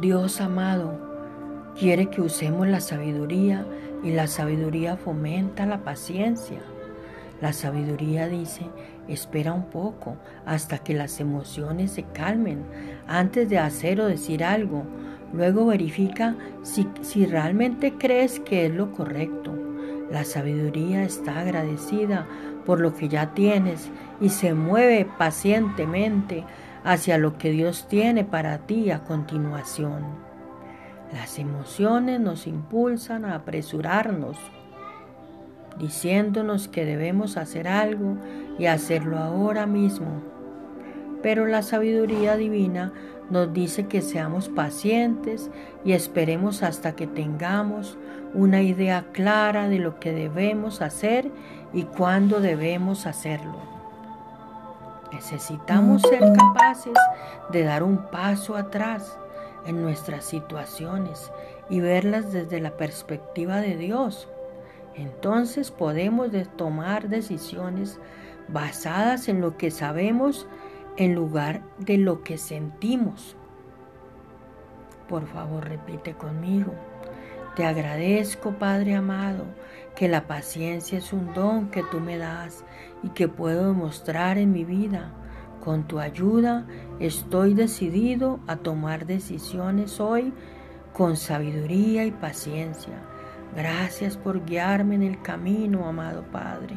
Dios amado quiere que usemos la sabiduría y la sabiduría fomenta la paciencia. La sabiduría dice, espera un poco hasta que las emociones se calmen antes de hacer o decir algo. Luego verifica si, si realmente crees que es lo correcto. La sabiduría está agradecida por lo que ya tienes y se mueve pacientemente hacia lo que Dios tiene para ti a continuación. Las emociones nos impulsan a apresurarnos, diciéndonos que debemos hacer algo y hacerlo ahora mismo. Pero la sabiduría divina nos dice que seamos pacientes y esperemos hasta que tengamos una idea clara de lo que debemos hacer y cuándo debemos hacerlo. Necesitamos ser capaces de dar un paso atrás en nuestras situaciones y verlas desde la perspectiva de Dios. Entonces podemos tomar decisiones basadas en lo que sabemos en lugar de lo que sentimos. Por favor, repite conmigo. Te agradezco, Padre amado, que la paciencia es un don que tú me das y que puedo demostrar en mi vida. Con tu ayuda estoy decidido a tomar decisiones hoy con sabiduría y paciencia. Gracias por guiarme en el camino, amado Padre.